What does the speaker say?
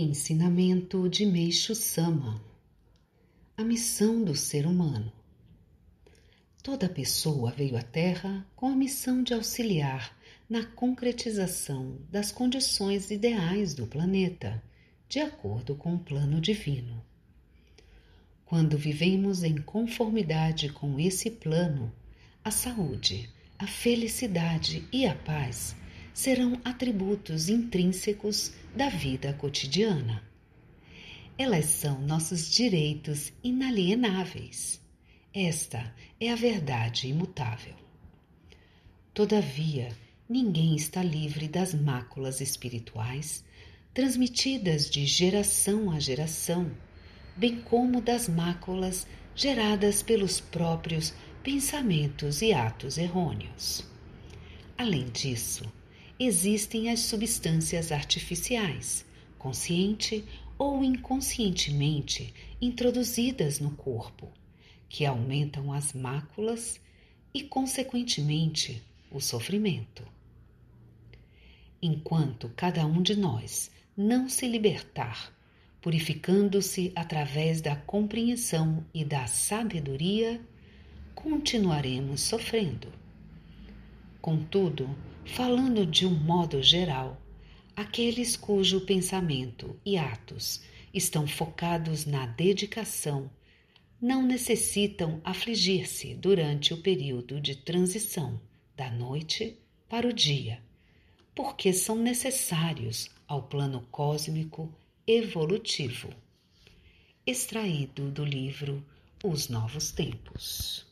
Ensinamento de Meixo Sama A missão do ser humano. Toda pessoa veio à Terra com a missão de auxiliar na concretização das condições ideais do planeta, de acordo com o plano divino. Quando vivemos em conformidade com esse plano, a saúde, a felicidade e a paz serão atributos intrínsecos da vida cotidiana. Elas são nossos direitos inalienáveis. Esta é a verdade imutável. Todavia, ninguém está livre das máculas espirituais transmitidas de geração a geração, bem como das máculas geradas pelos próprios pensamentos e atos errôneos. Além disso, existem as substâncias artificiais, consciente ou inconscientemente introduzidas no corpo, que aumentam as máculas e, consequentemente, o sofrimento. Enquanto cada um de nós não se libertar, purificando-se através da compreensão e da sabedoria, continuaremos sofrendo. Contudo, falando de um modo geral, aqueles cujo pensamento e atos estão focados na dedicação não necessitam afligir-se durante o período de transição da noite para o dia, porque são necessários ao plano cósmico evolutivo. Extraído do livro Os Novos Tempos.